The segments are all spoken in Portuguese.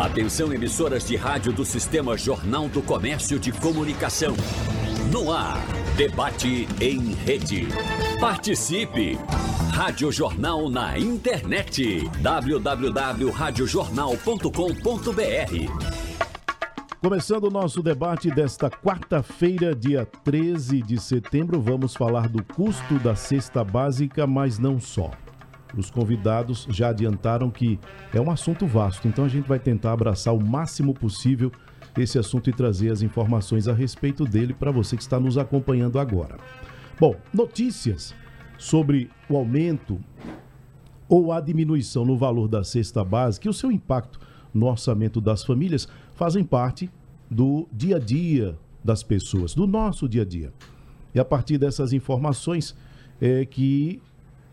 Atenção emissoras de rádio do Sistema Jornal do Comércio de Comunicação. No ar, debate em rede. Participe! Rádio Jornal na internet. www.radiojornal.com.br Começando o nosso debate desta quarta-feira, dia 13 de setembro, vamos falar do custo da cesta básica, mas não só. Os convidados já adiantaram que é um assunto vasto, então a gente vai tentar abraçar o máximo possível esse assunto e trazer as informações a respeito dele para você que está nos acompanhando agora. Bom, notícias sobre o aumento ou a diminuição no valor da cesta básica e o seu impacto no orçamento das famílias fazem parte do dia a dia das pessoas, do nosso dia a dia. E a partir dessas informações é que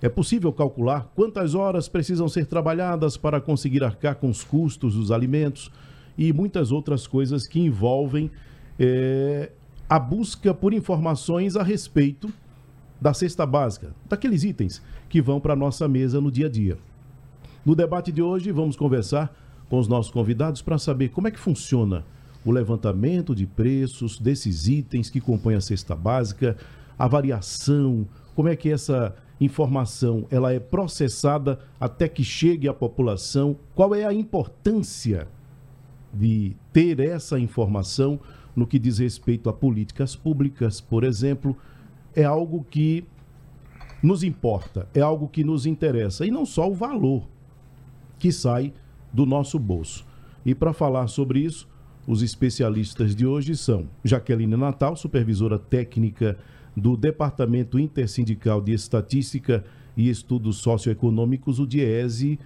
é possível calcular quantas horas precisam ser trabalhadas para conseguir arcar com os custos dos alimentos e muitas outras coisas que envolvem é, a busca por informações a respeito da cesta básica, daqueles itens que vão para a nossa mesa no dia a dia. No debate de hoje, vamos conversar com os nossos convidados para saber como é que funciona o levantamento de preços desses itens que compõem a cesta básica, a variação, como é que essa informação ela é processada até que chegue à população, qual é a importância de ter essa informação no que diz respeito a políticas públicas, por exemplo, é algo que nos importa, é algo que nos interessa e não só o valor que sai do nosso bolso. E para falar sobre isso, os especialistas de hoje são Jaqueline Natal, supervisora técnica do Departamento Intersindical de Estatística e Estudos Socioeconômicos, o DIESE.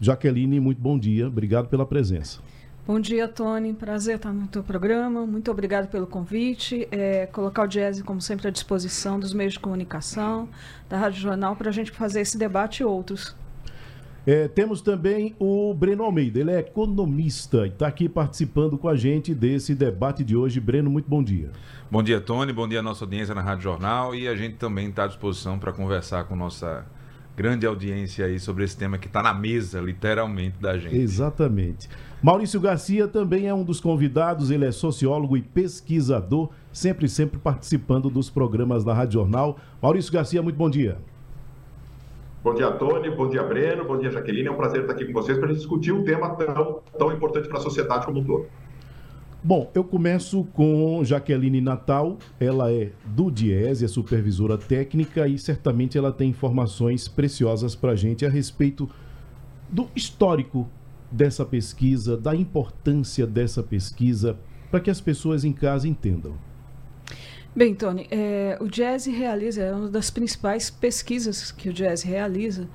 Jaqueline, muito bom dia, obrigado pela presença. Bom dia, Tony. Prazer estar no teu programa. Muito obrigado pelo convite. É, colocar o Diese, como sempre, à disposição dos meios de comunicação, da Rádio Jornal, para a gente fazer esse debate e outros. É, temos também o Breno Almeida, ele é economista e está aqui participando com a gente desse debate de hoje. Breno, muito bom dia. Bom dia, Tony. Bom dia à nossa audiência na Rádio Jornal. E a gente também está à disposição para conversar com nossa grande audiência aí sobre esse tema que está na mesa, literalmente, da gente. Exatamente. Maurício Garcia também é um dos convidados, ele é sociólogo e pesquisador, sempre, sempre participando dos programas da Rádio Jornal. Maurício Garcia, muito bom dia. Bom dia, Tony. Bom dia, Breno. Bom dia, Jaqueline. É um prazer estar aqui com vocês para a gente discutir um tema tão, tão importante para a sociedade como um todo. Bom, eu começo com Jaqueline Natal. Ela é do Diese, é supervisora técnica e certamente ela tem informações preciosas para a gente a respeito do histórico dessa pesquisa, da importância dessa pesquisa, para que as pessoas em casa entendam. Bem, Tony, é, o Jazz realiza, é uma das principais pesquisas que o Jazz realiza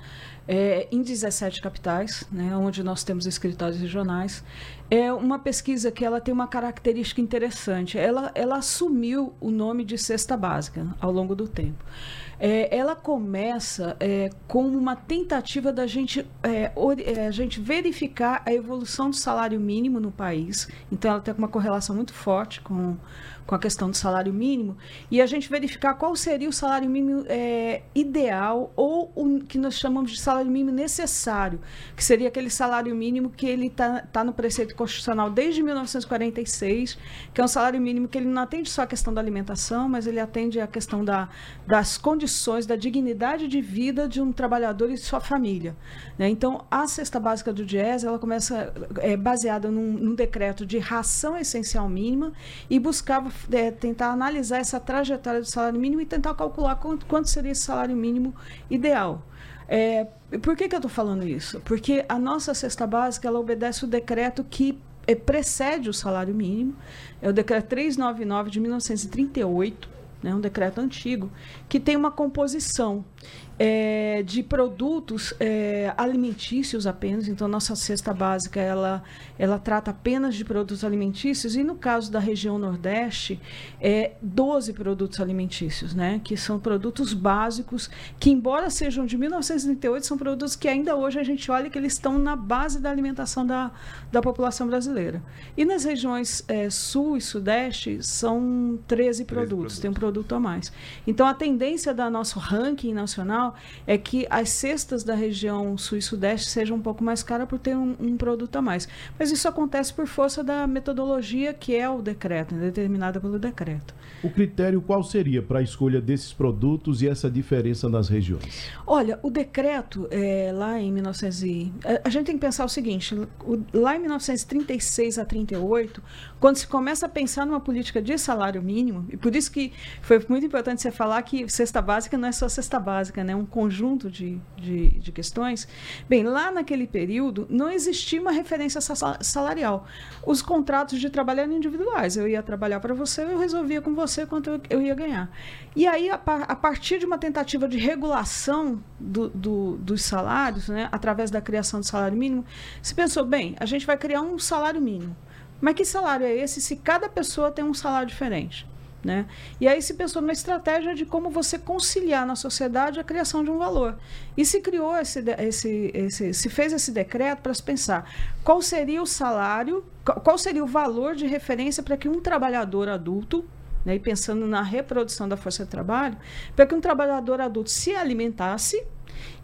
é, em 17 capitais, né, onde nós temos escritórios regionais. É uma pesquisa que ela tem uma característica interessante. Ela, ela assumiu o nome de cesta básica ao longo do tempo. É, ela começa é, com uma tentativa da gente, é, é, a gente verificar a evolução do salário mínimo no país. Então, ela tem uma correlação muito forte com com a questão do salário mínimo, e a gente verificar qual seria o salário mínimo é, ideal ou o que nós chamamos de salário mínimo necessário, que seria aquele salário mínimo que ele está tá no preceito constitucional desde 1946, que é um salário mínimo que ele não atende só a questão da alimentação, mas ele atende a questão da, das condições, da dignidade de vida de um trabalhador e de sua família. Né? Então, a cesta básica do DIES, ela começa é, baseada num, num decreto de ração essencial mínima e buscava é, tentar analisar essa trajetória do salário mínimo e tentar calcular quanto, quanto seria esse salário mínimo ideal. É, por que, que eu estou falando isso? Porque a nossa cesta básica ela obedece o decreto que é, precede o salário mínimo, é o decreto 399 de 1938, né, um decreto antigo, que tem uma composição é, de produtos é, alimentícios apenas. Então, nossa cesta básica ela, ela trata apenas de produtos alimentícios e no caso da região Nordeste, é 12 produtos alimentícios, né? Que são produtos básicos que, embora sejam de 1938, são produtos que ainda hoje a gente olha que eles estão na base da alimentação da, da população brasileira. E nas regiões é, Sul e Sudeste são 13 produtos, 13 produtos, tem um produto a mais. Então, a tendência da nosso ranking nacional é que as cestas da região sul e sudeste sejam um pouco mais caras por ter um, um, produto a mais. Mas isso acontece por força da metodologia que é o decreto, né, determinada pelo decreto. O critério qual seria para a escolha desses produtos e essa diferença nas regiões? Olha, o decreto é, lá em 1900 e, a, a, gente tem que pensar o seguinte, o, lá em 1936 a 38, quando se começa a pensar numa política de salário mínimo, e por isso que foi muito importante você falar que cesta básica não é só cesta básica, né? Um conjunto de, de, de questões. Bem, lá naquele período não existia uma referência salarial. Os contratos de trabalho eram individuais. Eu ia trabalhar para você, eu resolvia com você quanto eu ia ganhar. E aí, a, a partir de uma tentativa de regulação do, do, dos salários, né, através da criação do salário mínimo, se pensou, bem, a gente vai criar um salário mínimo. Mas que salário é esse se cada pessoa tem um salário diferente? Né? E aí se pensou numa estratégia de como você conciliar na sociedade a criação de um valor. E se criou esse, esse, esse se fez esse decreto para se pensar qual seria o salário, qual seria o valor de referência para que um trabalhador adulto, né, e pensando na reprodução da força de trabalho, para que um trabalhador adulto se alimentasse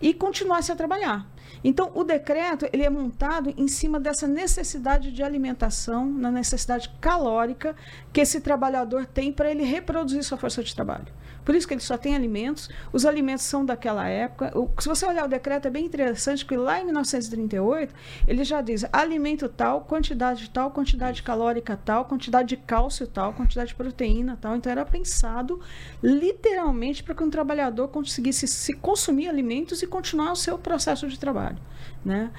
e continuasse a trabalhar. Então, o decreto ele é montado em cima dessa necessidade de alimentação, na necessidade calórica que esse trabalhador tem para ele reproduzir sua força de trabalho. Por isso que ele só tem alimentos. Os alimentos são daquela época. O, se você olhar o decreto, é bem interessante, porque lá em 1938, ele já diz alimento tal, quantidade tal, quantidade calórica tal, quantidade de cálcio tal, quantidade de proteína tal. Então, era pensado literalmente para que um trabalhador conseguisse se consumir alimentos e continuar o seu processo de trabalho. Né?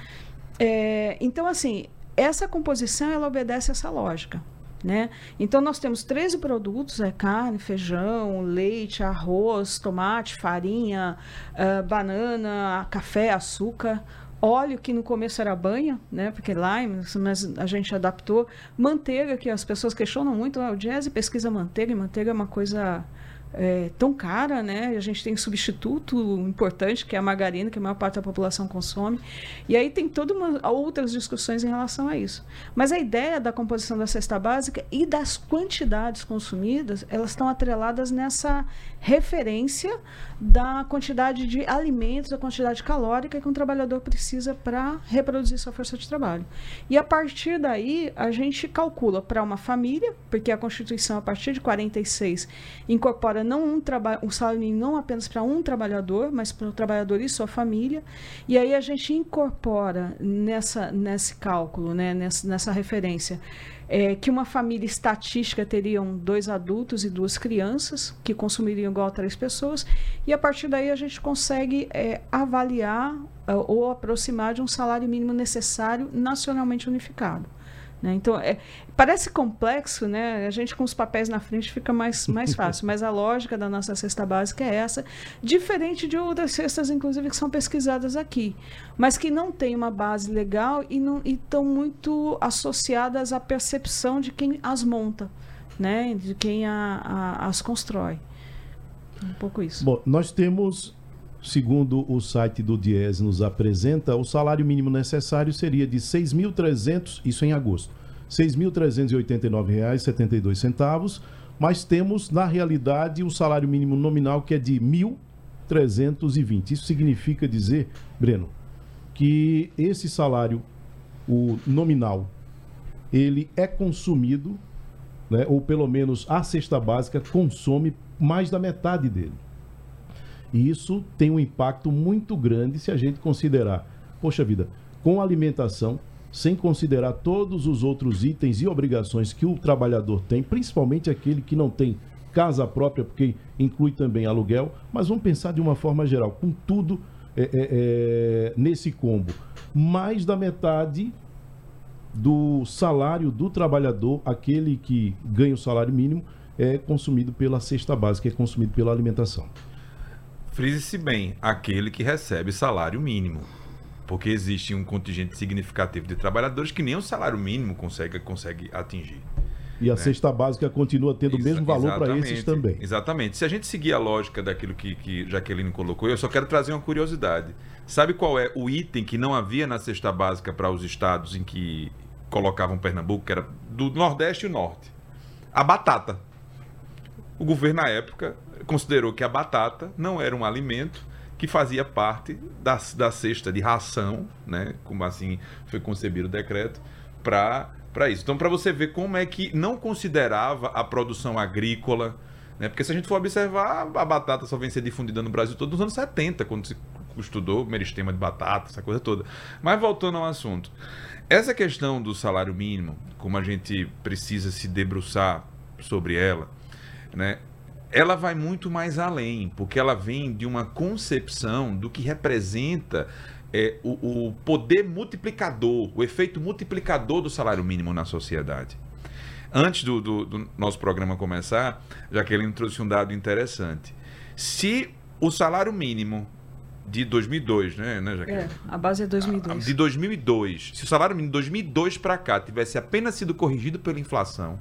É, então, assim, essa composição ela obedece a essa lógica. Né? Então, nós temos 13 produtos: é carne, feijão, leite, arroz, tomate, farinha, uh, banana, café, açúcar, óleo, que no começo era banha, né? porque lime, mas a gente adaptou, manteiga, que as pessoas questionam muito: ah, o jazz pesquisa manteiga, e manteiga é uma coisa é, tão cara, né? A gente tem substituto importante, que é a margarina, que a maior parte da população consome. E aí tem todas outras discussões em relação a isso. Mas a ideia da composição da cesta básica e das quantidades consumidas, elas estão atreladas nessa referência da quantidade de alimentos, da quantidade calórica que um trabalhador precisa para reproduzir sua força de trabalho. E a partir daí, a gente calcula para uma família, porque a Constituição, a partir de 46, incorpora não um trabalho, um salário mínimo não apenas para um trabalhador, mas para o trabalhador e sua família. E aí a gente incorpora nessa, nesse cálculo, né, nessa, nessa referência, é, que uma família estatística teriam dois adultos e duas crianças, que consumiriam igual a três pessoas, e a partir daí a gente consegue é, avaliar é, ou aproximar de um salário mínimo necessário nacionalmente unificado. Né? Então, é, parece complexo, né? A gente com os papéis na frente fica mais, mais fácil, mas a lógica da nossa cesta básica é essa, diferente de outras cestas, inclusive, que são pesquisadas aqui, mas que não tem uma base legal e estão muito associadas à percepção de quem as monta, né? de quem a, a, as constrói. Um pouco isso. Bom, nós temos segundo o site do Diese nos apresenta, o salário mínimo necessário seria de 6.300, isso em agosto, R$ 6.389,72, mas temos, na realidade, o salário mínimo nominal que é de 1.320. Isso significa dizer, Breno, que esse salário, o nominal, ele é consumido, né, ou pelo menos a cesta básica consome mais da metade dele. E isso tem um impacto muito grande se a gente considerar, poxa vida, com alimentação, sem considerar todos os outros itens e obrigações que o trabalhador tem, principalmente aquele que não tem casa própria, porque inclui também aluguel, mas vamos pensar de uma forma geral, com tudo é, é, é, nesse combo. Mais da metade do salário do trabalhador, aquele que ganha o salário mínimo, é consumido pela cesta básica, é consumido pela alimentação. Frise-se bem, aquele que recebe salário mínimo. Porque existe um contingente significativo de trabalhadores que nem o salário mínimo consegue, consegue atingir. E a né? cesta básica continua tendo o mesmo valor para esses também. Exatamente. Se a gente seguir a lógica daquilo que, que Jaqueline colocou, eu só quero trazer uma curiosidade. Sabe qual é o item que não havia na cesta básica para os estados em que colocavam Pernambuco, que era do Nordeste e o Norte? A batata. O governo, na época, considerou que a batata não era um alimento que fazia parte da, da cesta de ração, né, como assim foi concebido o decreto, para isso. Então, para você ver como é que não considerava a produção agrícola, né, porque se a gente for observar, a batata só vem ser difundida no Brasil todo nos anos 70, quando se estudou meristema de batata, essa coisa toda. Mas voltando ao assunto. Essa questão do salário mínimo, como a gente precisa se debruçar sobre ela, né? Ela vai muito mais além, porque ela vem de uma concepção do que representa é, o, o poder multiplicador, o efeito multiplicador do salário mínimo na sociedade. Antes do, do, do, nosso programa começar, já que ele trouxe um dado interessante. Se o salário mínimo de 2002, né, né Jaqueline? É, a base é 2002. De 2002. Se o salário mínimo de 2002 para cá tivesse apenas sido corrigido pela inflação,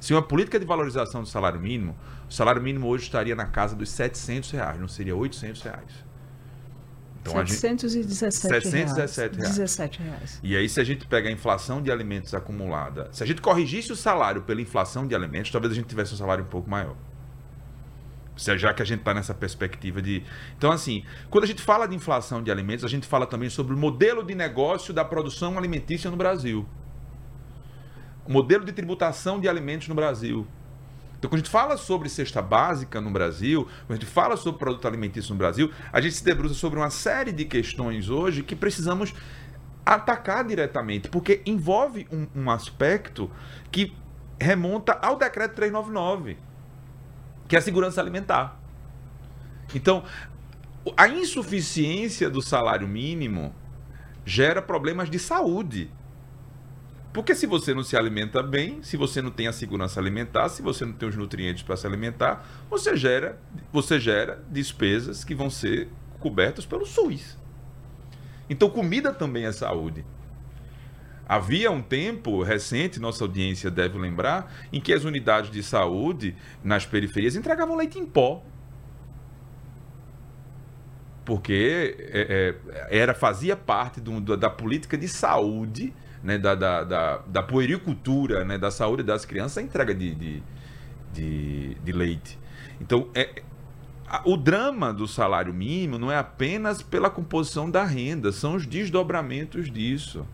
se uma política de valorização do salário mínimo, o salário mínimo hoje estaria na casa dos 700 reais, não seria 800 reais. Então, 717 a gente, 717 reais. 17 reais. E aí, se a gente pega a inflação de alimentos acumulada, se a gente corrigisse o salário pela inflação de alimentos, talvez a gente tivesse um salário um pouco maior já que a gente está nessa perspectiva de. Então, assim, quando a gente fala de inflação de alimentos, a gente fala também sobre o modelo de negócio da produção alimentícia no Brasil. Modelo de tributação de alimentos no Brasil. Então, quando a gente fala sobre cesta básica no Brasil, quando a gente fala sobre produto alimentício no Brasil, a gente se debruça sobre uma série de questões hoje que precisamos atacar diretamente, porque envolve um, um aspecto que remonta ao decreto 399 que é a segurança alimentar. Então, a insuficiência do salário mínimo gera problemas de saúde. Porque se você não se alimenta bem, se você não tem a segurança alimentar, se você não tem os nutrientes para se alimentar, você gera, você gera despesas que vão ser cobertas pelo SUS. Então, comida também é saúde. Havia um tempo recente, nossa audiência deve lembrar, em que as unidades de saúde nas periferias entregavam leite em pó. Porque é, é, era, fazia parte do, da política de saúde, né, da, da, da, da puericultura, né, da saúde das crianças, a entrega de, de, de, de leite. Então, é, o drama do salário mínimo não é apenas pela composição da renda, são os desdobramentos disso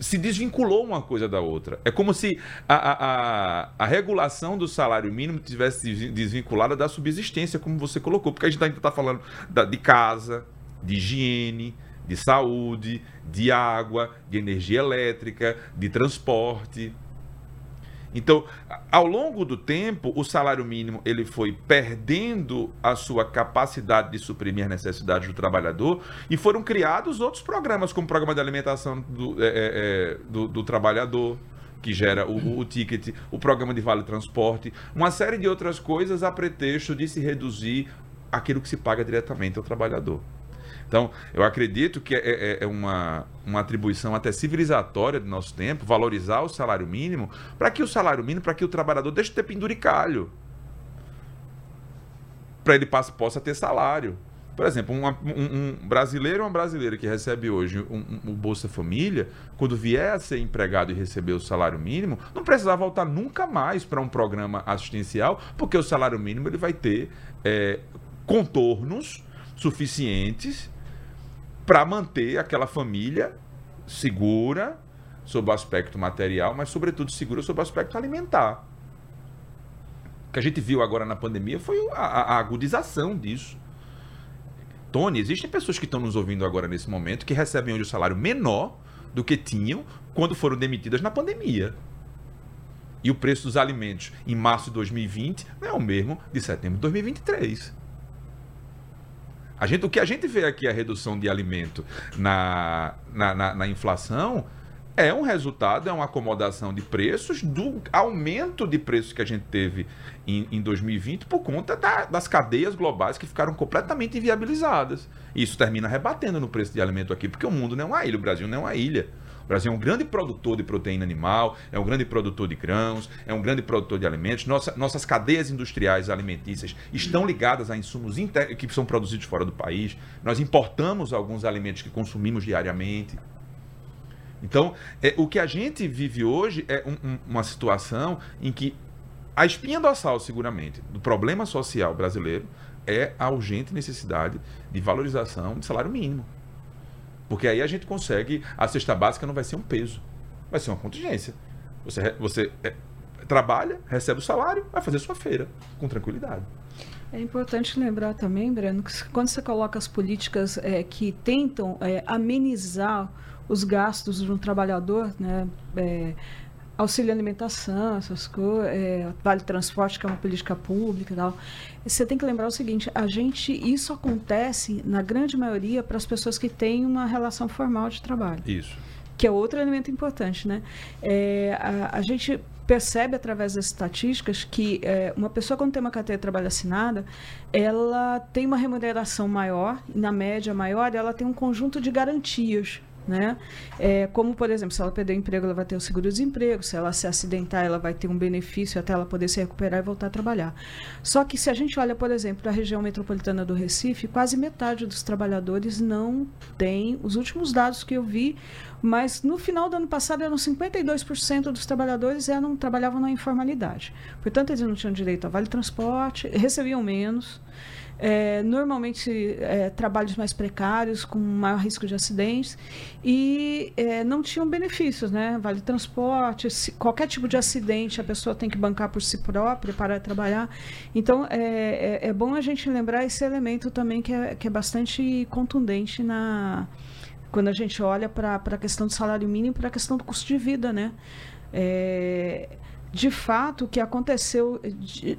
se desvinculou uma coisa da outra. É como se a, a, a, regulação do salário mínimo tivesse desvinculada da subsistência, como você colocou, porque a gente ainda está falando da, de casa, de higiene, de saúde, de água, de energia elétrica, de transporte. Então, ao longo do tempo, o salário mínimo ele foi perdendo a sua capacidade de suprimir as necessidades do trabalhador e foram criados outros programas, como o programa de alimentação do, é, é, é, do, do trabalhador, que gera o, o, ticket, o programa de vale transporte, uma série de outras coisas a pretexto de se reduzir aquilo que se paga diretamente ao trabalhador. Então, eu acredito que é, é, é, uma, uma atribuição até civilizatória do nosso tempo, valorizar o salário mínimo, para que o salário mínimo, para que o trabalhador deixe de ter penduricalho. Para ele passe, possa ter salário. Por exemplo, um, um, um, brasileiro ou uma brasileira que recebe hoje um, um, Bolsa Família, quando vier a ser empregado e receber o salário mínimo, não precisar voltar nunca mais para um programa assistencial, porque o salário mínimo ele vai ter é, contornos suficientes para manter aquela família segura sob o aspecto material, mas sobretudo segura sob o aspecto alimentar. O que a gente viu agora na pandemia foi a, a agudização disso. Tony, existem pessoas que estão nos ouvindo agora nesse momento que recebem hoje o salário menor do que tinham quando foram demitidas na pandemia. E o preço dos alimentos em março de 2020 não é o mesmo de setembro de 2023. A gente, o que a gente vê aqui, a redução de alimento na, na, na, na inflação, é um resultado, é uma acomodação de preços do aumento de preços que a gente teve em, em 2020 por conta da, das cadeias globais que ficaram completamente inviabilizadas. Isso termina rebatendo no preço de alimento aqui, porque o mundo não é uma ilha, o Brasil não é uma ilha. O Brasil é um grande produtor de proteína animal, é um grande produtor de grãos, é um grande produtor de alimentos. Nossa, nossas cadeias industriais alimentícias estão ligadas a insumos que são produzidos fora do país. Nós importamos alguns alimentos que consumimos diariamente. Então, é, o que a gente vive hoje é um, um, uma situação em que a espinha dorsal, seguramente, do problema social brasileiro é a urgente necessidade de valorização de salário mínimo. Porque aí a gente consegue, a cesta básica não vai ser um peso, vai ser uma contingência. Você, você é, trabalha, recebe o salário, vai fazer sua feira com tranquilidade. É importante lembrar também, Breno, que quando você coloca as políticas é, que tentam é, amenizar os gastos de um trabalhador, né, é, auxílio alimentação, essas coisas, é, vale transporte, que é uma política pública e tal. Você tem que lembrar o seguinte: a gente, isso acontece na grande maioria para as pessoas que têm uma relação formal de trabalho. Isso. Que é outro elemento importante, né? É, a, a gente percebe através das estatísticas que é, uma pessoa quando tem uma carteira de trabalho assinada, ela tem uma remuneração maior, na média maior, ela tem um conjunto de garantias né? É, como, por exemplo, se ela perder o emprego, ela vai ter o seguro-desemprego, se ela se acidentar, ela vai ter um benefício até ela poder se recuperar e voltar a trabalhar. Só que se a gente olha, por exemplo, a região metropolitana do Recife, quase metade dos trabalhadores não tem, os últimos dados que eu vi, mas no final do ano passado eram 52% dos trabalhadores eram, trabalhavam na informalidade. Portanto, eles não tinham direito a vale transporte, recebiam menos é, normalmente é, trabalhos mais precários, com maior risco de acidentes, e é, não tinham benefícios, né? Vale transporte, se, qualquer tipo de acidente a pessoa tem que bancar por si própria para trabalhar. Então é, é, é, bom a gente lembrar esse elemento também que é, que é bastante contundente na quando a gente olha para a questão do salário mínimo e para a questão do custo de vida, né? É, de fato, o que aconteceu,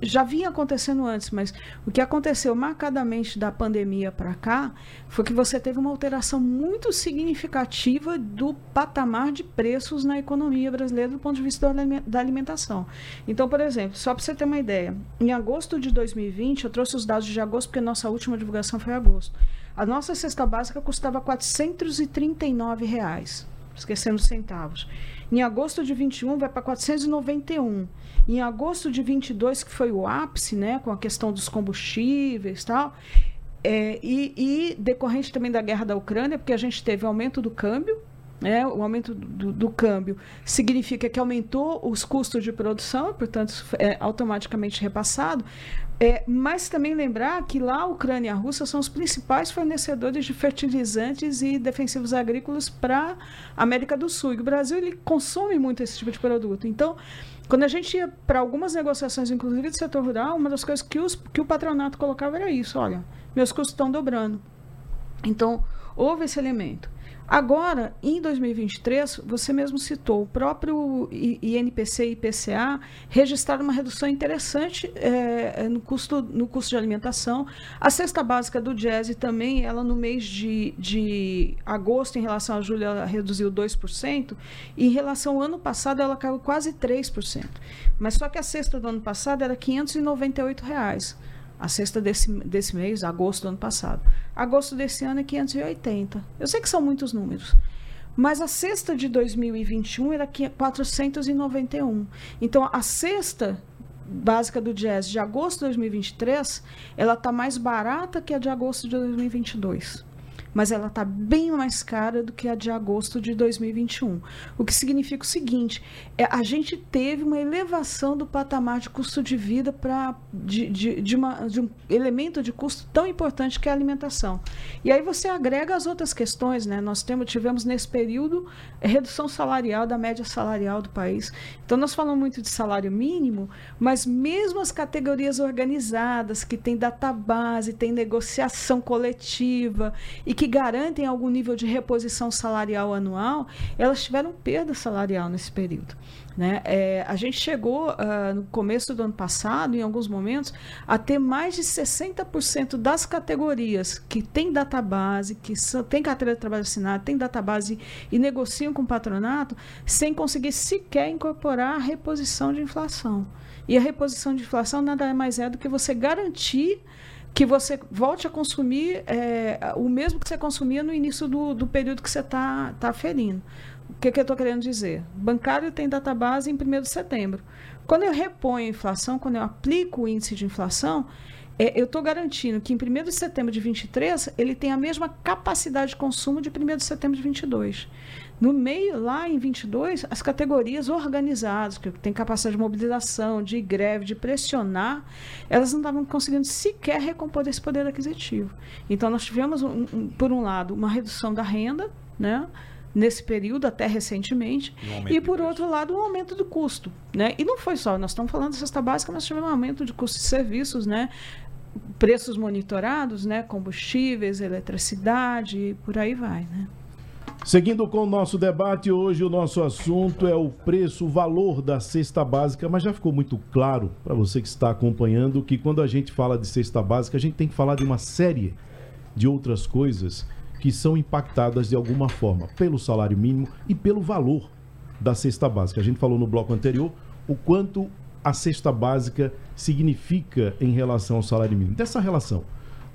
já vinha acontecendo antes, mas o que aconteceu marcadamente da pandemia para cá foi que você teve uma alteração muito significativa do patamar de preços na economia brasileira do ponto de vista da alimentação. Então, por exemplo, só para você ter uma ideia, em agosto de 2020, eu trouxe os dados de agosto porque nossa última divulgação foi em agosto. A nossa cesta básica custava 439 reais, esquecendo centavos. Em agosto de 21 vai para 491. Em agosto de 22, que foi o ápice, né, com a questão dos combustíveis tal, é, e, e decorrente também da guerra da Ucrânia, porque a gente teve aumento do câmbio, né, o aumento do, do, câmbio significa que aumentou os custos de produção, portanto, é automaticamente repassado. É, mas também lembrar que lá a Ucrânia e a Rússia são os principais fornecedores de fertilizantes e defensivos agrícolas para a América do Sul. E o Brasil ele consome muito esse tipo de produto. Então, quando a gente ia para algumas negociações, inclusive do setor rural, uma das coisas que, os, que o patronato colocava era isso: olha, meus custos estão dobrando. Então, houve esse elemento. Agora, em 2023, você mesmo citou, o próprio INPC e IPCA registraram uma redução interessante é, no, custo, no custo de alimentação. A cesta básica do Jazz também, ela no mês de, de agosto, em relação a julho, ela reduziu 2%, e em relação ao ano passado, ela caiu quase 3%. Mas só que a cesta do ano passado era 598 reais a sexta desse, desse mês, agosto do ano passado. Agosto desse ano é 580. Eu sei que são muitos números. Mas a sexta de 2021 era 491. Então, a sexta básica do jazz de agosto de 2023, ela está mais barata que a de agosto de 2022 mas ela está bem mais cara do que a de agosto de 2021. O que significa o seguinte: é, a gente teve uma elevação do patamar de custo de vida para de, de, de, de um elemento de custo tão importante que é a alimentação. E aí você agrega as outras questões, né? Nós temos, tivemos nesse período redução salarial da média salarial do país. Então nós falamos muito de salário mínimo, mas mesmo as categorias organizadas que têm database, têm negociação coletiva e que garantem algum nível de reposição salarial anual, elas tiveram perda salarial nesse período. Né? É, a gente chegou uh, no começo do ano passado, em alguns momentos, a ter mais de 60% das categorias que têm database, que são, têm carteira de trabalho assinada, têm database e negociam com o patronato, sem conseguir sequer incorporar a reposição de inflação. E a reposição de inflação nada mais é do que você garantir que você volte a consumir é, o mesmo que você consumia no início do, do período que você está tá aferindo. O que, que eu estou querendo dizer? Bancário tem database em 1 de setembro. Quando eu reponho a inflação, quando eu aplico o índice de inflação, é, eu estou garantindo que em 1 de setembro de 23 ele tem a mesma capacidade de consumo de 1 de setembro de 22. No meio, lá em 22, as categorias organizadas, que têm capacidade de mobilização, de greve, de pressionar, elas não estavam conseguindo sequer recompor esse poder aquisitivo. Então, nós tivemos, um, um, por um lado, uma redução da renda, né? nesse período, até recentemente, um e por outro lado, um aumento do custo. Né? E não foi só, nós estamos falando de cesta básica, mas tivemos um aumento de custos de serviços, né? preços monitorados, né? combustíveis, eletricidade, por aí vai. Né? Seguindo com o nosso debate, hoje o nosso assunto é o preço, o valor da cesta básica, mas já ficou muito claro para você que está acompanhando que quando a gente fala de cesta básica, a gente tem que falar de uma série de outras coisas que são impactadas de alguma forma pelo salário mínimo e pelo valor da cesta básica. A gente falou no bloco anterior o quanto a cesta básica significa em relação ao salário mínimo. Dessa relação,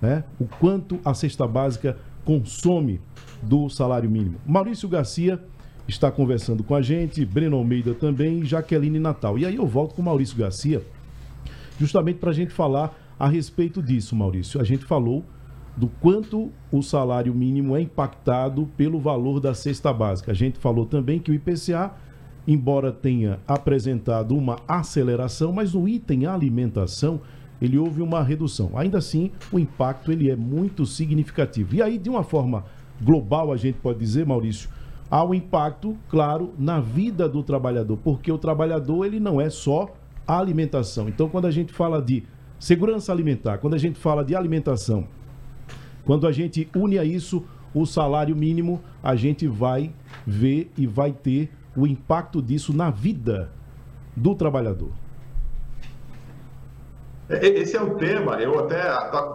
né? O quanto a cesta básica consome do salário mínimo. Maurício Garcia está conversando com a gente, Breno Almeida também e Jaqueline Natal. E aí eu volto com Maurício Garcia, justamente para a gente falar a respeito disso, Maurício. A gente falou do quanto o salário mínimo é impactado pelo valor da cesta básica. A gente falou também que o IPCA, embora tenha apresentado uma aceleração, mas no item alimentação ele houve uma redução. Ainda assim, o impacto ele é muito significativo. E aí, de uma forma global, a gente pode dizer, Maurício, há um impacto, claro, na vida do trabalhador, porque o trabalhador ele não é só a alimentação. Então, quando a gente fala de segurança alimentar, quando a gente fala de alimentação, quando a gente une a isso o salário mínimo, a gente vai ver e vai ter o impacto disso na vida do trabalhador. Esse é um tema, eu até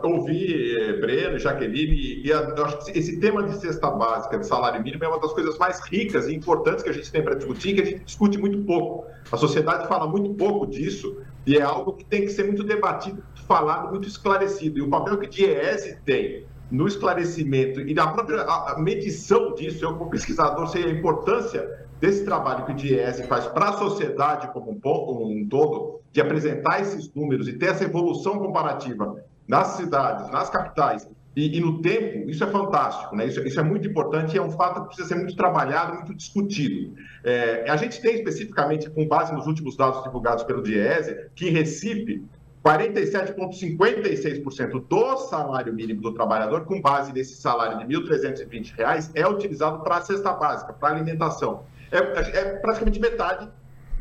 ouvi eh, Breno, Jaqueline, e a, esse tema de cesta básica, de salário mínimo, é uma das coisas mais ricas e importantes que a gente tem para discutir, que a gente discute muito pouco. A sociedade fala muito pouco disso, e é algo que tem que ser muito debatido, falado, muito esclarecido. E o papel que o DIEESE tem no esclarecimento e na própria medição disso, eu como pesquisador sei a importância desse trabalho que o DIES faz para a sociedade como um, um todo, de apresentar esses números e ter essa evolução comparativa nas cidades, nas capitais e, e no tempo, isso é fantástico, né? Isso, isso, é muito importante e é um fato que precisa ser muito trabalhado, muito discutido. É, a gente tem especificamente, com base nos últimos dados divulgados pelo DIESE, que em Recife 47,56% do salário mínimo do trabalhador, com base nesse salário de R$ 1.320, é utilizado para a cesta básica, para alimentação. É, é, praticamente metade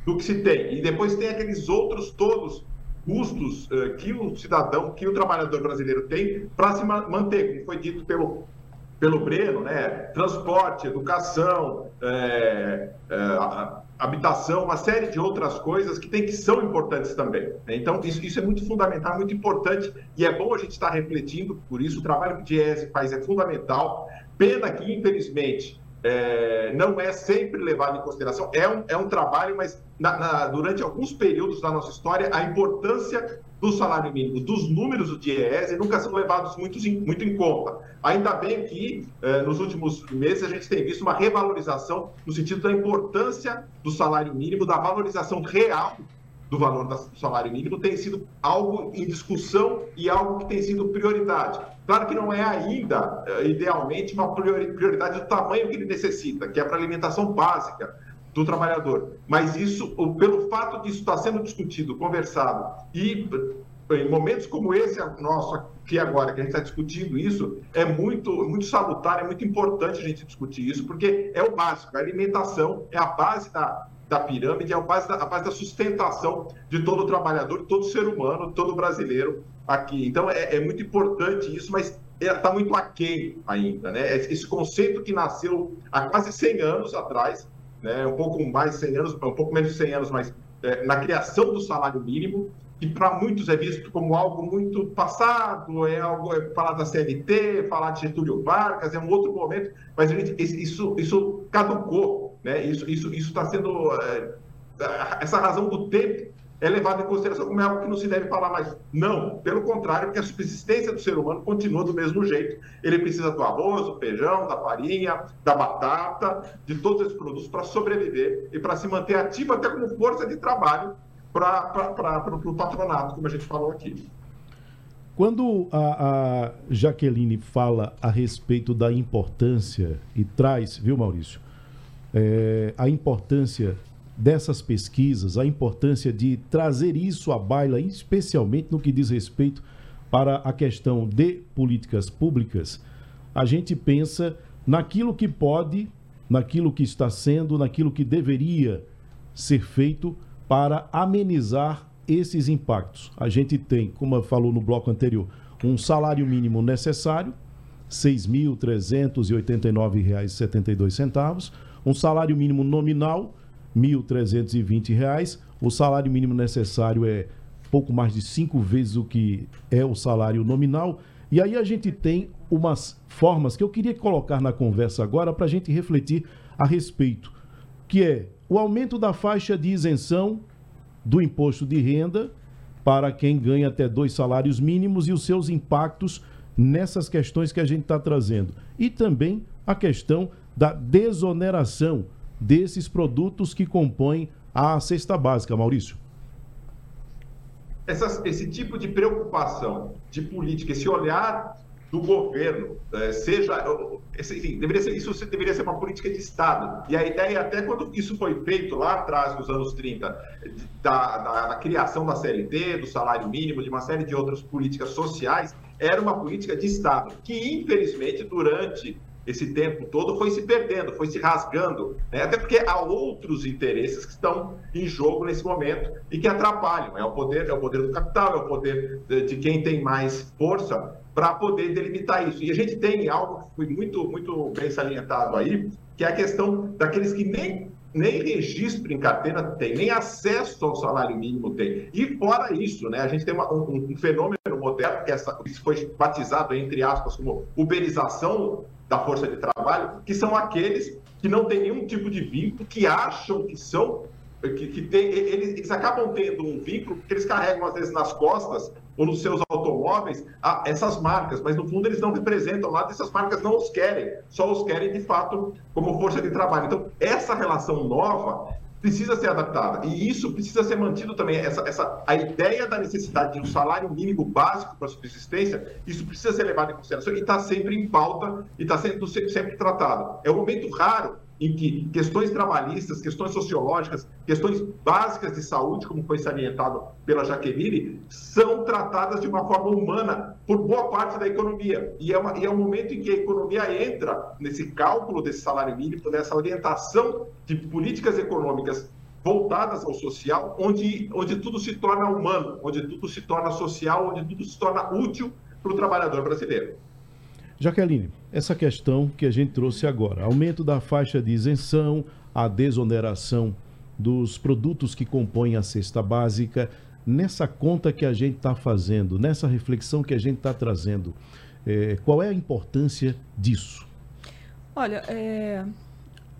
do que se tem. E depois tem aqueles outros todos custos uh, que o cidadão, que o trabalhador brasileiro tem para se manter, como foi dito pelo, pelo Breno, né? Transporte, educação, é, é, habitação, uma série de outras coisas que tem que são importantes também. Né? Então, isso, isso, é muito fundamental, muito importante, e é bom a gente estar refletindo por isso. O trabalho que o DIES faz é fundamental. Pena que, infelizmente, é, não é sempre levado em consideração. É um, é um trabalho, mas na, na, durante alguns períodos da nossa história, a importância do salário mínimo, dos números do DIEESE, nunca são levados muito, muito em conta. Ainda bem que, é, nos últimos meses, a gente tem visto uma revalorização no sentido da importância do salário mínimo, da valorização real do valor do salário mínimo tem sido algo em discussão e algo que tem sido prioridade. Claro que não é ainda, eh, idealmente, uma prioridade do tamanho que ele necessita, que é para alimentação básica do trabalhador. Mas isso, pelo fato disso estar sendo discutido, conversado, e em momentos como esse nosso aqui agora, que a gente está discutindo isso, é muito, muito salutar, é muito importante a gente discutir isso, porque é o básico, a alimentação é a base da, da pirâmide, é a base da, a base da sustentação de todo trabalhador, todo ser humano, todo brasileiro aqui. Então, é, é muito importante isso, mas está muito aquém ainda. Né? Esse conceito que nasceu há quase 100 anos atrás, né? um pouco mais de 100 anos, um pouco menos de 100 anos, mas é, na criação do salário mínimo, que para muitos é visto como algo muito passado, é algo é falar da CLT, falar de Getúlio Vargas, é um outro momento, mas gente, isso, isso caducou, né? Isso isso isso está sendo é, essa razão do tempo é levada em consideração como algo que não se deve falar mais. Não, pelo contrário, porque a subsistência do ser humano continua do mesmo jeito. Ele precisa do arroz, do feijão, da farinha, da batata, de todos esses produtos para sobreviver e para se manter ativo até como força de trabalho para o patronato, como a gente falou aqui. Quando a, a, Jaqueline fala a respeito da importância e traz, viu, Maurício, é, a importância dessas pesquisas, a importância de trazer isso à baila, especialmente no que diz respeito para a questão de políticas públicas, a gente pensa naquilo que pode, naquilo que está sendo, naquilo que deveria ser feito para amenizar esses impactos. A gente tem, como falou no bloco anterior, um salário mínimo necessário, R$ 6.389,72, um salário mínimo nominal, R$ 1.320. O salário mínimo necessário é pouco mais de cinco vezes o que é o salário nominal. E aí a gente tem umas formas que eu queria colocar na conversa agora para a gente refletir a respeito, que é o aumento da faixa de isenção do imposto de renda para quem ganha até dois salários mínimos e os seus impactos nessas questões que a gente está trazendo. E também a questão da desoneração desses produtos que compõem a cesta básica, Maurício. Essas, esse tipo de preocupação de política, esse olhar do governo, é, seja. Enfim, deveria ser, isso deveria ser uma política de Estado. E a ideia, até quando isso foi feito lá atrás, nos anos 30, da, da, da criação da CLT, do salário mínimo, de uma série de outras políticas sociais, era uma política de Estado, que infelizmente durante esse tempo todo foi se perdendo, foi se rasgando, né? até porque há outros interesses que estão em jogo nesse momento e que atrapalham. É o poder, é o poder do capital, é o poder de, quem tem mais força para poder delimitar isso. E a gente tem algo que foi muito, muito bem salientado aí, que é a questão daqueles que nem nem registro em carteira tem, nem acesso ao salário mínimo tem. E fora isso, né, a gente tem uma, um, um, fenômeno moderno, que, essa, que foi batizado, entre aspas, como uberização da força de trabalho, que são aqueles que não têm nenhum tipo de vínculo, que acham que são, que, que tem, eles, eles acabam tendo um vínculo, porque eles carregam, às vezes, nas costas ou nos seus automóveis a, essas marcas, mas no fundo eles não representam nada, essas marcas não os querem, só os querem de fato como força de trabalho. Então, essa relação nova precisa ser adaptada. E isso precisa ser mantido também. Essa, essa, a ideia da necessidade de um salário mínimo básico para a subsistência, isso precisa ser levado em consideração e está sempre em pauta e está sendo sempre, sempre tratado. É um momento raro em que questões trabalhistas, questões sociológicas, questões básicas de saúde, como foi salientado pela Jaqueline, são tratadas de uma forma humana por boa parte da economia. E é, uma, e é um momento em que a economia entra nesse cálculo desse salário mínimo, nessa orientação de políticas econômicas voltadas ao social, onde, onde tudo se torna humano, onde tudo se torna social, onde tudo se torna útil para o trabalhador brasileiro. Jaqueline, essa questão que a gente trouxe agora, aumento da faixa de isenção, a desoneração dos produtos que compõem a cesta básica, nessa conta que a gente está fazendo, nessa reflexão que a gente está trazendo, é, qual é a importância disso? Olha, é,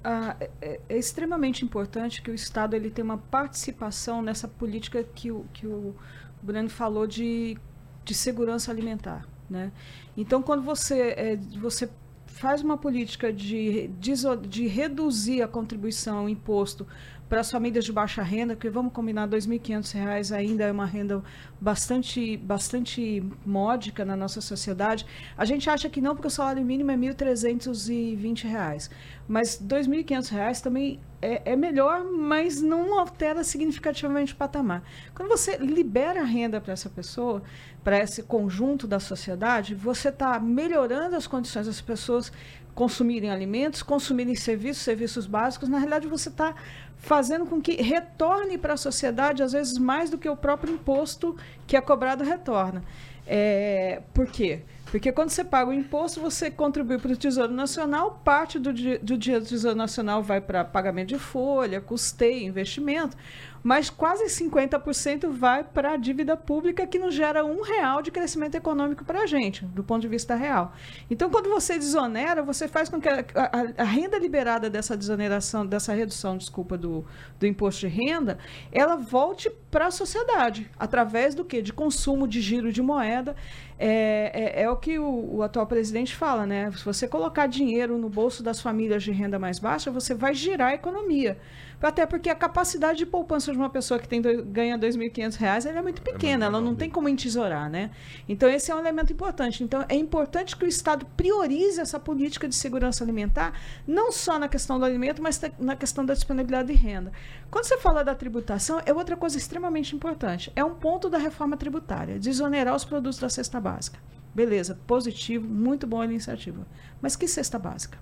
a, é, é, extremamente importante que o Estado ele tenha uma participação nessa política que o, que o Breno falou de, de segurança alimentar. Né? Então, quando você, é, você faz uma política de, de, de reduzir a contribuição, o imposto para as famílias de baixa renda, porque vamos combinar, R$ 2.500 ainda é uma renda bastante, bastante módica na nossa sociedade. A gente acha que não, porque o salário mínimo é R$ 1.320, mas R$ 2.500 também é, é, melhor, mas não altera significativamente o patamar. Quando você libera renda para essa pessoa, para esse conjunto da sociedade, você está melhorando as condições das pessoas consumirem alimentos, consumirem serviços, serviços básicos. Na realidade, você está fazendo com que retorne para a sociedade, às vezes, mais do que o próprio imposto que é cobrado retorna. É, por quê? Porque quando você paga o imposto, você contribui para o Tesouro Nacional, parte do, do dinheiro do Tesouro Nacional vai para pagamento de folha, custeio, investimento mas quase 50% vai para a dívida pública, que não gera um real de crescimento econômico para a gente, do ponto de vista real. Então, quando você desonera, você faz com que a, a, a renda liberada dessa desoneração, dessa redução, desculpa, do, do imposto de renda, ela volte para a sociedade, através do que? De consumo, de giro de moeda. é, é, é o que o, o, atual presidente fala, né? Se você colocar dinheiro no bolso das famílias de renda mais baixa, você vai girar a economia. Até porque a capacidade de poupança de uma pessoa que tem ganha R$ 2.500 é muito é pequena, é ela não tem como entesourar, né? Então, esse é um elemento importante. Então, é importante que o Estado priorize essa política de segurança alimentar, não só na questão do alimento, mas na questão da disponibilidade de renda. Quando você fala da tributação, é outra coisa extremamente importante. É um ponto da reforma tributária, desonerar os produtos da cesta básica. Beleza, positivo, muito boa iniciativa. Mas que cesta básica?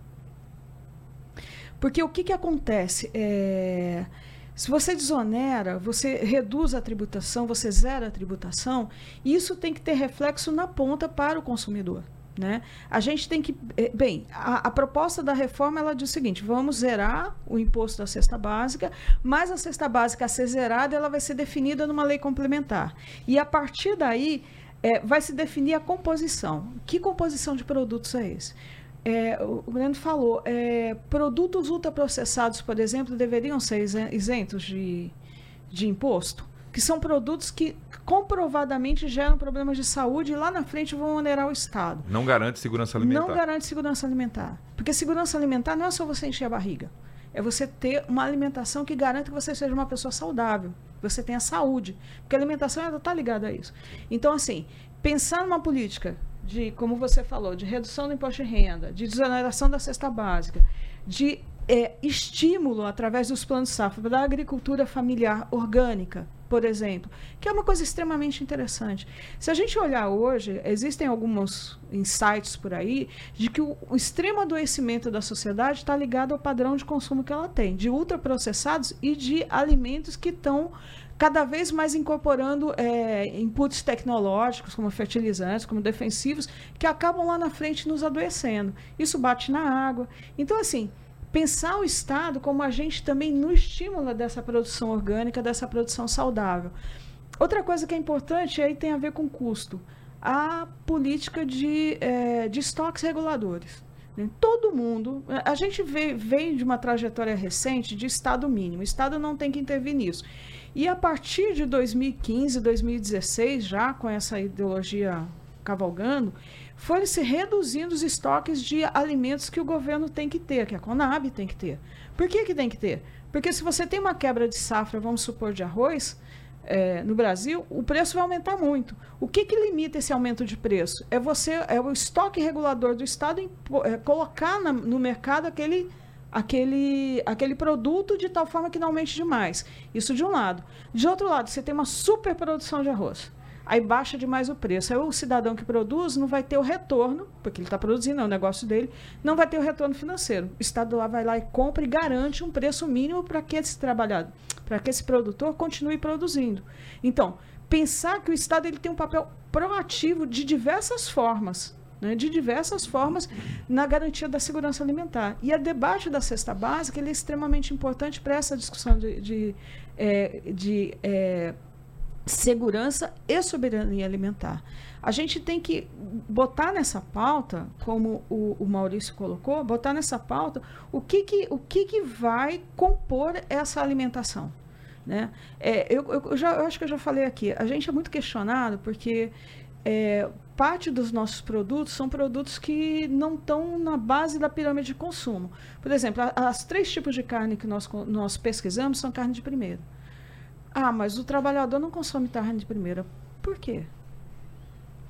Porque o que, que acontece? É, se você desonera, você reduz a tributação, você zera a tributação, isso tem que ter reflexo na ponta para o consumidor. Né? A gente tem que. É, bem, a, a, proposta da reforma ela diz o seguinte: vamos zerar o imposto da cesta básica, mas a cesta básica a ser zerada ela vai ser definida numa lei complementar. E a partir daí é, vai se definir a composição. Que composição de produtos é esse? É, o Breno falou, é, produtos ultraprocessados, por exemplo, deveriam ser isentos de, de imposto, que são produtos que comprovadamente geram problemas de saúde e lá na frente vão onerar o Estado. Não garante segurança alimentar. Não garante segurança alimentar. Porque segurança alimentar não é só você encher a barriga. É você ter uma alimentação que garanta que você seja uma pessoa saudável, que você tenha saúde. Porque a alimentação está ligada a isso. Então, assim, pensar numa política de, como você falou, de redução do imposto de renda, de desoneração da cesta básica, de é, estímulo através dos planos safra da agricultura familiar orgânica, por exemplo, que é uma coisa extremamente interessante. Se a gente olhar hoje, existem alguns insights por aí de que o, o extremo adoecimento da sociedade está ligado ao padrão de consumo que ela tem, de ultraprocessados e de alimentos que estão cada vez mais incorporando é, inputs tecnológicos, como fertilizantes, como defensivos, que acabam lá na frente nos adoecendo. Isso bate na água. Então, assim, pensar o Estado como agente também no estímulo dessa produção orgânica, dessa produção saudável. Outra coisa que é importante aí tem a ver com custo. A política de, é, de estoques reguladores. Né? Todo mundo. A gente vem de uma trajetória recente de Estado mínimo. O Estado não tem que intervir nisso. E a partir de 2015, 2016, já com essa ideologia cavalgando, foram se reduzindo os estoques de alimentos que o governo tem que ter, que a Conab tem que ter. Por que, que tem que ter? Porque se você tem uma quebra de safra, vamos supor, de arroz, é, no Brasil, o preço vai aumentar muito. O que, que limita esse aumento de preço? É você, é o estoque regulador do Estado em, é, colocar na, no mercado aquele aquele, aquele produto de tal forma que não aumente demais. Isso de um lado. De outro lado, você tem uma superprodução de arroz. Aí baixa demais o preço. Aí o cidadão que produz não vai ter o retorno, porque ele está produzindo, é o negócio dele, não vai ter o retorno financeiro. O Estado lá vai lá e compra e garante um preço mínimo para que esse trabalhador, para que esse produtor continue produzindo. Então, pensar que o Estado ele tem um papel proativo de diversas formas né, de diversas formas na garantia da segurança alimentar. E o debate da cesta básica ele é extremamente importante para essa discussão de, de, é, de é, segurança e soberania alimentar. A gente tem que botar nessa pauta, como o, o Maurício colocou, botar nessa pauta o que, que, o que, que vai compor essa alimentação. Né? É, eu, eu, já, eu acho que eu já falei aqui, a gente é muito questionado porque é, parte dos nossos produtos são produtos que não estão na base da pirâmide de consumo. Por exemplo, as três tipos de carne que nós, nós pesquisamos são carne de primeira. Ah, mas o trabalhador não consome carne de primeira. Por quê?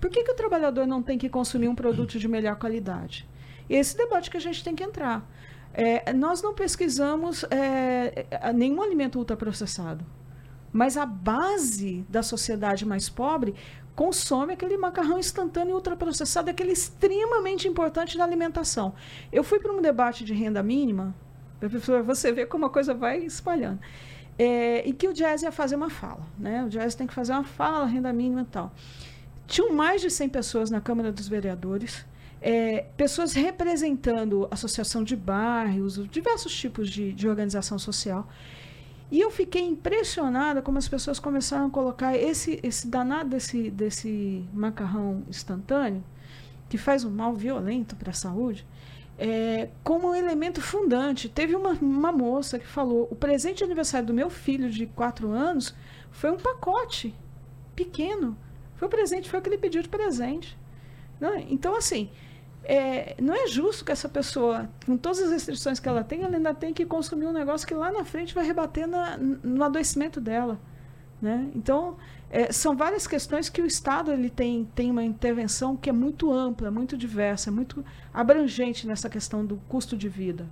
Por que, que o trabalhador não tem que consumir um produto de melhor qualidade? Esse debate que a gente tem que entrar. É, nós não pesquisamos é, nenhum alimento ultraprocessado. Mas a base da sociedade mais pobre consome aquele macarrão instantâneo ultraprocessado, aquele extremamente importante na alimentação. Eu fui para um debate de renda mínima, para você ver como a coisa vai espalhando. É, e que o Jazz ia fazer uma fala. Né? O Jazz tem que fazer uma fala, renda mínima e tal. Tinham mais de 100 pessoas na Câmara dos Vereadores, é, pessoas representando associação de bairros, diversos tipos de, de organização social. E eu fiquei impressionada como as pessoas começaram a colocar esse, esse danado desse, desse macarrão instantâneo, que faz um mal violento para a saúde, é, como um elemento fundante. Teve uma, uma moça que falou: o presente de aniversário do meu filho de 4 anos foi um pacote pequeno Foi o presente, foi o que ele pediu de presente. Não, então, assim, é, não é justo que essa pessoa, com todas as restrições que ela tem, ela ainda tem que consumir um negócio que lá na frente vai rebater na, no adoecimento dela. Né? Então, é, são várias questões que o Estado ele tem, tem uma intervenção que é muito ampla, muito diversa, muito abrangente nessa questão do custo de vida.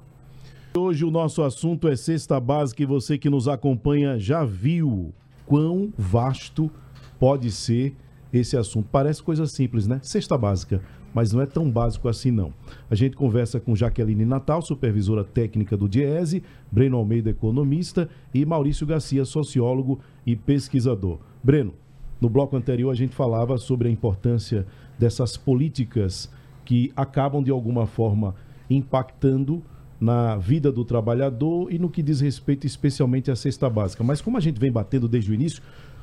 Hoje o nosso assunto é cesta básica e você que nos acompanha já viu quão vasto pode ser esse assunto. Parece coisa simples, né? Cesta básica, mas não é tão básico assim não. A gente conversa com Jaqueline Natal, supervisora técnica do Diese, Breno Almeida, economista, e Maurício Garcia, sociólogo e pesquisador. Breno, no bloco anterior a gente falava sobre a importância dessas políticas que acabam de alguma forma impactando na vida do trabalhador e no que diz respeito especialmente à cesta básica. Mas como a gente vem batendo desde o início,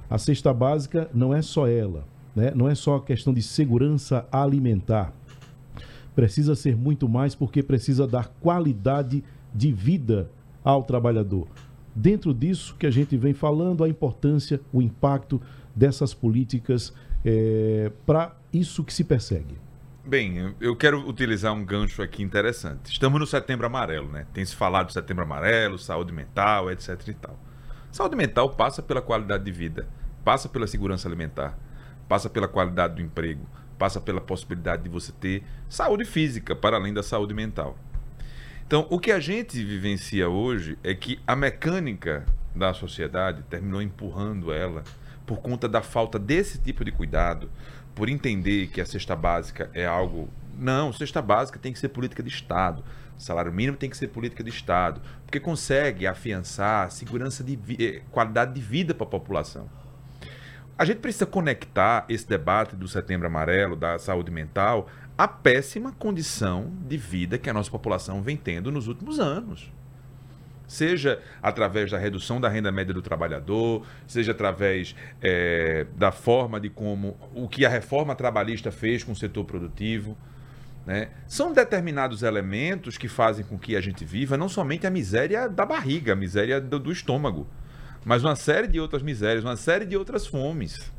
a cesta básica não é só ela, né? não é só questão de segurança alimentar. Precisa ser muito mais porque precisa dar qualidade de vida ao trabalhador. Dentro disso que a gente vem falando, a importância, o impacto dessas políticas é, para isso que se persegue. Bem, eu quero utilizar um gancho aqui interessante. Estamos no Setembro Amarelo, né? Tem se falado do Setembro Amarelo, saúde mental, etc e tal. Saúde mental passa pela qualidade de vida, passa pela segurança alimentar, passa pela qualidade do emprego, passa pela possibilidade de você ter saúde física para além da saúde mental. Então, o que a gente vivencia hoje é que a mecânica da sociedade terminou empurrando ela por conta da falta desse tipo de cuidado, por entender que a cesta básica é algo. Não, cesta básica tem que ser política de Estado. Salário mínimo tem que ser política de Estado, porque consegue afiançar segurança de eh, qualidade de vida para a população. A gente precisa conectar esse debate do Setembro Amarelo, da saúde mental, à péssima condição de vida que a nossa população vem tendo nos últimos anos seja através da redução da renda média do trabalhador, seja através é, da forma de como o que a reforma trabalhista fez com o setor produtivo. Né? São determinados elementos que fazem com que a gente viva não somente a miséria da barriga, a miséria do, do estômago, mas uma série de outras misérias, uma série de outras fomes.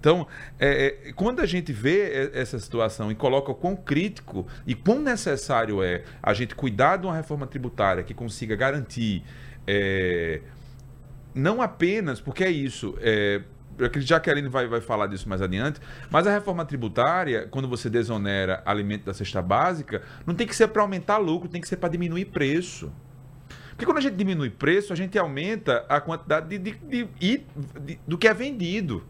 Então, é, é, quando a gente vê essa situação e coloca o quão crítico e quão necessário é a gente cuidar de uma reforma tributária que consiga garantir, é, não apenas, porque é isso, é, já que a Aline vai, vai falar disso mais adiante, mas a reforma tributária, quando você desonera alimento da cesta básica, não tem que ser para aumentar lucro, tem que ser para diminuir preço. Porque quando a gente diminui preço, a gente aumenta a quantidade de, de, de, de do que é vendido.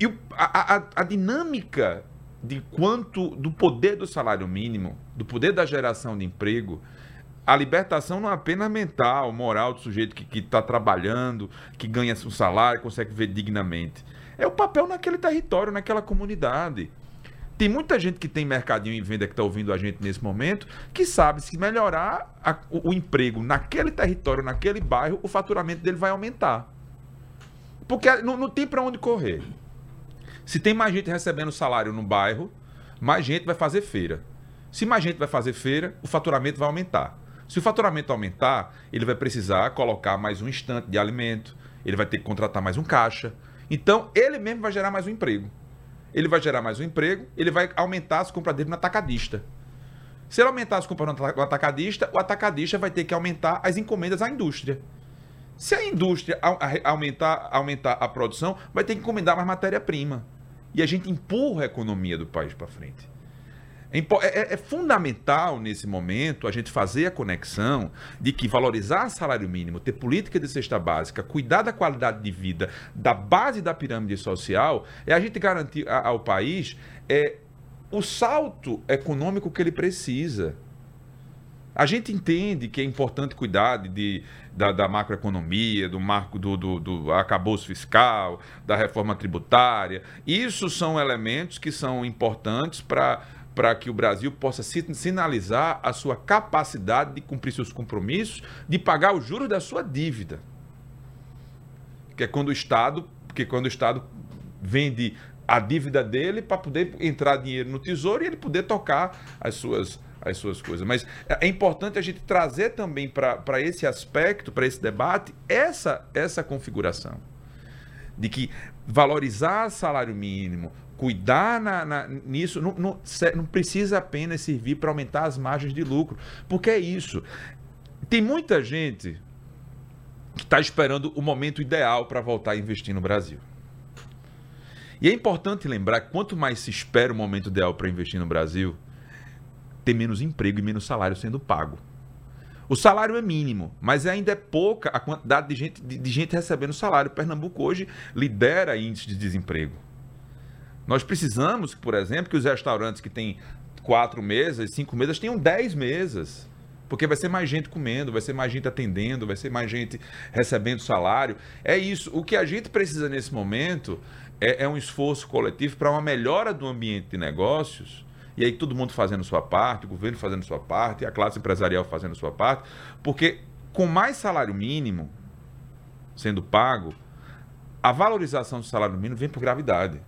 E o, a, a, a dinâmica de quanto do poder do salário mínimo, do poder da geração de emprego, a libertação não é apenas mental, moral do sujeito que está trabalhando, que ganha seu salário, consegue viver dignamente. É o papel naquele território, naquela comunidade. Tem muita gente que tem mercadinho em venda que está ouvindo a gente nesse momento, que sabe se melhorar a, o, o emprego naquele território, naquele bairro, o faturamento dele vai aumentar. Porque não, não tem para onde correr. Se tem mais gente recebendo salário no bairro, mais gente vai fazer feira. Se mais gente vai fazer feira, o faturamento vai aumentar. Se o faturamento aumentar, ele vai precisar colocar mais um estante de alimento, ele vai ter que contratar mais um caixa. Então, ele mesmo vai gerar mais um emprego. Ele vai gerar mais um emprego, ele vai aumentar as compras dele no atacadista. Se ele aumentar as compras no atacadista, o atacadista vai ter que aumentar as encomendas à indústria. Se a indústria aumentar, aumentar a produção, vai ter que encomendar mais matéria-prima e a gente empurra a economia do país para frente. É, é, é, fundamental nesse momento a gente fazer a conexão de que valorizar salário mínimo, ter política de cesta básica, cuidar da qualidade de vida, da base da pirâmide social, é a gente garantir ao país é, o salto econômico que ele precisa. A gente entende que é importante cuidar de, da, da macroeconomia, do marco do, do, do acabouço fiscal, da reforma tributária. Isso são elementos que são importantes para para que o Brasil possa sinalizar a sua capacidade de cumprir seus compromissos, de pagar os juros da sua dívida. Que é quando o Estado, porque quando o Estado vende a dívida dele para poder entrar dinheiro no tesouro e ele poder tocar as suas as suas coisas. Mas é, é importante a gente trazer também para esse aspecto, para esse debate, essa, essa configuração. de que valorizar salário mínimo, cuidar na, na, nisso, não, não, não precisa apenas servir para aumentar as margens de lucro. Porque é isso. Tem muita gente que está esperando o momento ideal para voltar a investir no Brasil. E é importante lembrar que quanto mais se espera o momento ideal para investir no Brasil, tem menos emprego e menos salário sendo pago. O salário é mínimo, mas ainda é pouca a quantidade de gente, de, de gente recebendo salário. Pernambuco hoje lidera índice de desemprego. Nós precisamos, por exemplo, que os restaurantes que têm quatro mesas, cinco mesas, tenham dez mesas. Porque vai ser mais gente comendo, vai ser mais gente atendendo, vai ser mais gente recebendo salário. É isso. O que a gente precisa nesse momento é, é um esforço coletivo para uma melhora do ambiente de negócios e aí todo mundo fazendo sua parte, o governo fazendo sua parte, a classe empresarial fazendo sua parte, porque com mais salário mínimo sendo pago, a valorização do salário mínimo vem por gravidade.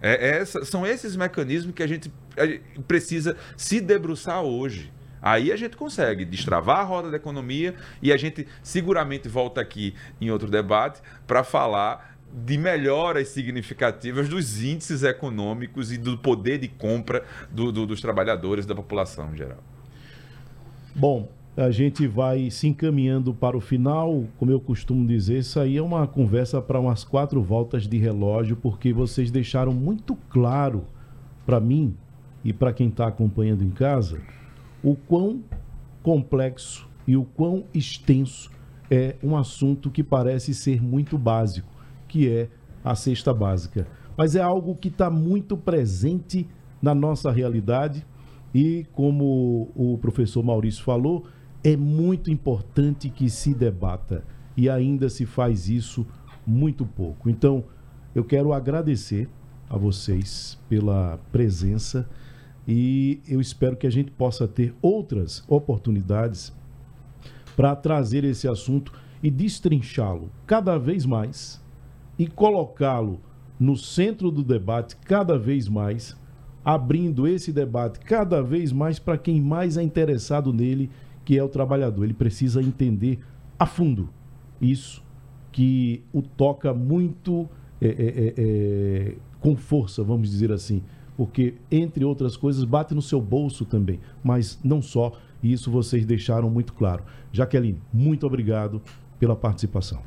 É, é são esses mecanismos que a gente, a gente precisa se debruçar hoje. Aí a gente consegue destravar a roda da economia e a gente seguramente volta aqui em outro debate para falar de melhoras significativas dos índices econômicos e do poder de compra do, do, dos trabalhadores da população em geral. Bom, a gente vai se encaminhando para o final, como eu costumo dizer, isso aí é uma conversa para umas quatro voltas de relógio, porque vocês deixaram muito claro para mim e para quem está acompanhando em casa o quão complexo e o quão extenso é um assunto que parece ser muito básico que é a cesta básica. Mas é algo que está muito presente na nossa realidade e, como o professor Maurício falou, é muito importante que se debata e ainda se faz isso muito pouco. Então, eu quero agradecer a vocês pela presença e eu espero que a gente possa ter outras oportunidades para trazer esse assunto e destrinchá-lo cada vez mais e colocá-lo no centro do debate cada vez mais, abrindo esse debate cada vez mais para quem mais é interessado nele, que é o trabalhador. Ele precisa entender a fundo isso que o toca muito é, é, é, é com força, vamos dizer assim, porque, entre outras coisas, bate no seu bolso também, mas não só, e isso vocês deixaram muito claro. Jaqueline, muito obrigado pela participação.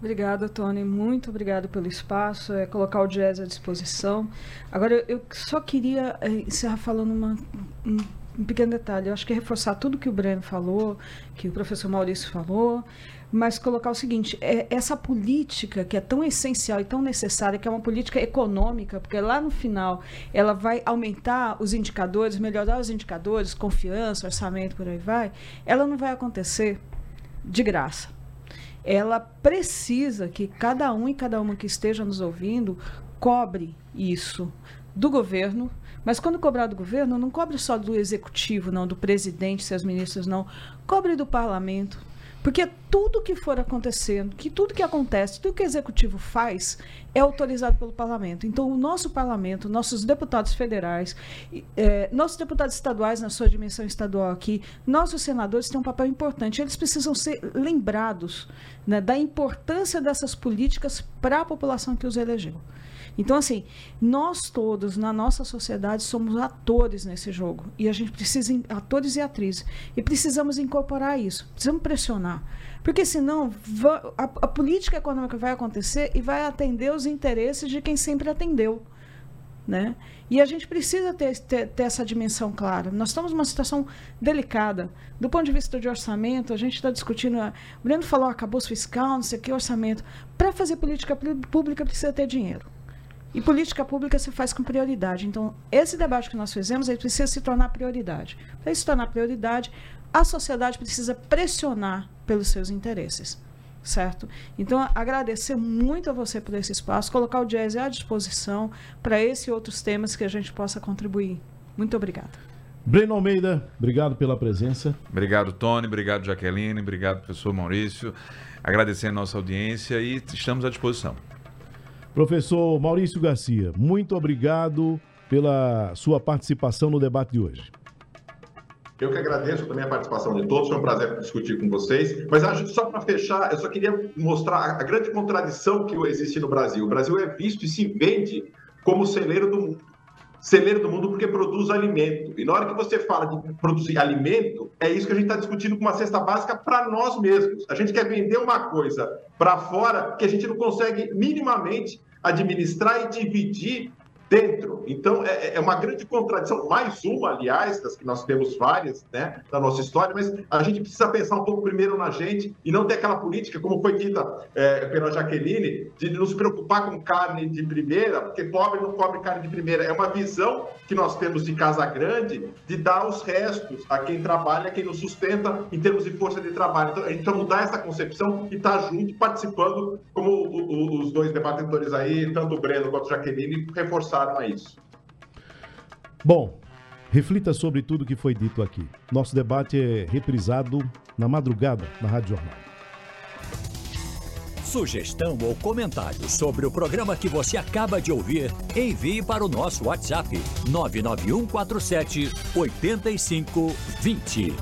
Obrigada, Tony. Muito obrigado pelo espaço, é, colocar o jazz à disposição. Agora, eu, só queria é, encerrar falando uma, um, pequeno detalhe. Eu acho que é reforçar tudo que o Breno falou, que o professor Maurício falou, mas colocar o seguinte: é, essa política que é tão essencial e tão necessária, que é uma política econômica, porque lá no final ela vai aumentar os indicadores, melhorar os indicadores, confiança, orçamento, por aí vai, ela não vai acontecer de graça ela precisa que cada um e cada uma que esteja nos ouvindo cobre isso do governo, mas quando cobrar do governo, não cobre só do executivo, não, do presidente, seus ministros, não. Cobre do parlamento, porque tudo que for acontecendo, que tudo que acontece, tudo que o executivo faz é autorizado pelo parlamento. Então, o nosso parlamento, nossos deputados federais, é, nossos deputados estaduais na sua dimensão estadual aqui, nossos senadores têm um papel importante. Eles precisam ser lembrados né, da importância dessas políticas para a população que os elegeu. Então, assim, nós todos na nossa sociedade somos atores nesse jogo. E a gente precisa, atores e atrizes. E precisamos incorporar isso. Precisamos pressionar. Porque senão a, a política econômica vai acontecer e vai atender os interesses de quem sempre atendeu. Né? E a gente precisa ter, ter, ter, essa dimensão clara. Nós estamos numa situação delicada. Do ponto de vista de orçamento, a gente está discutindo. O Breno falou acabou fiscal, não sei o que, orçamento. Para fazer política pública precisa ter dinheiro. E política pública se faz com prioridade. Então, esse debate que nós fizemos ele precisa se tornar prioridade. Para se tornar prioridade, a sociedade precisa pressionar pelos seus interesses. Certo? Então, agradecer muito a você por esse espaço, colocar o jazz à disposição para esse e outros temas que a gente possa contribuir. Muito obrigada. Breno Almeida, obrigado pela presença. Obrigado, Tony. Obrigado, Jaqueline. Obrigado, professor Maurício. Agradecer a nossa audiência e estamos à disposição. Professor Maurício Garcia, muito obrigado pela sua participação no debate de hoje. Eu que agradeço também a participação de todos, foi um prazer discutir com vocês. Mas acho só para fechar, eu só queria mostrar a grande contradição que existe no Brasil. O Brasil é visto e se vende como celeiro do mundo. Celeiro do mundo porque produz alimento. E na hora que você fala de produzir alimento, é isso que a gente está discutindo com uma cesta básica para nós mesmos. A gente quer vender uma coisa para fora que a gente não consegue minimamente administrar e dividir dentro. Então, é, é, uma grande contradição, mais uma, aliás, das que nós temos várias né, na nossa história, mas a gente precisa pensar um pouco primeiro na gente e não ter aquela política, como foi dita é, pela Jaqueline, de nos preocupar com carne de primeira, porque pobre não come carne de primeira. É uma visão que nós temos de Casa Grande de dar os restos a quem trabalha, a quem nos sustenta em termos de força de trabalho. Então, a gente precisa mudar essa concepção e estar tá junto, participando, como os dois debatedores aí, tanto o Breno quanto a Jaqueline, reforçaram a isso. Bom, reflita sobre tudo que foi dito aqui. Nosso debate é reprisado na madrugada na Rádio Jornal. Sugestão ou comentário sobre o programa que você acaba de ouvir, envie para o nosso WhatsApp 99147 8520.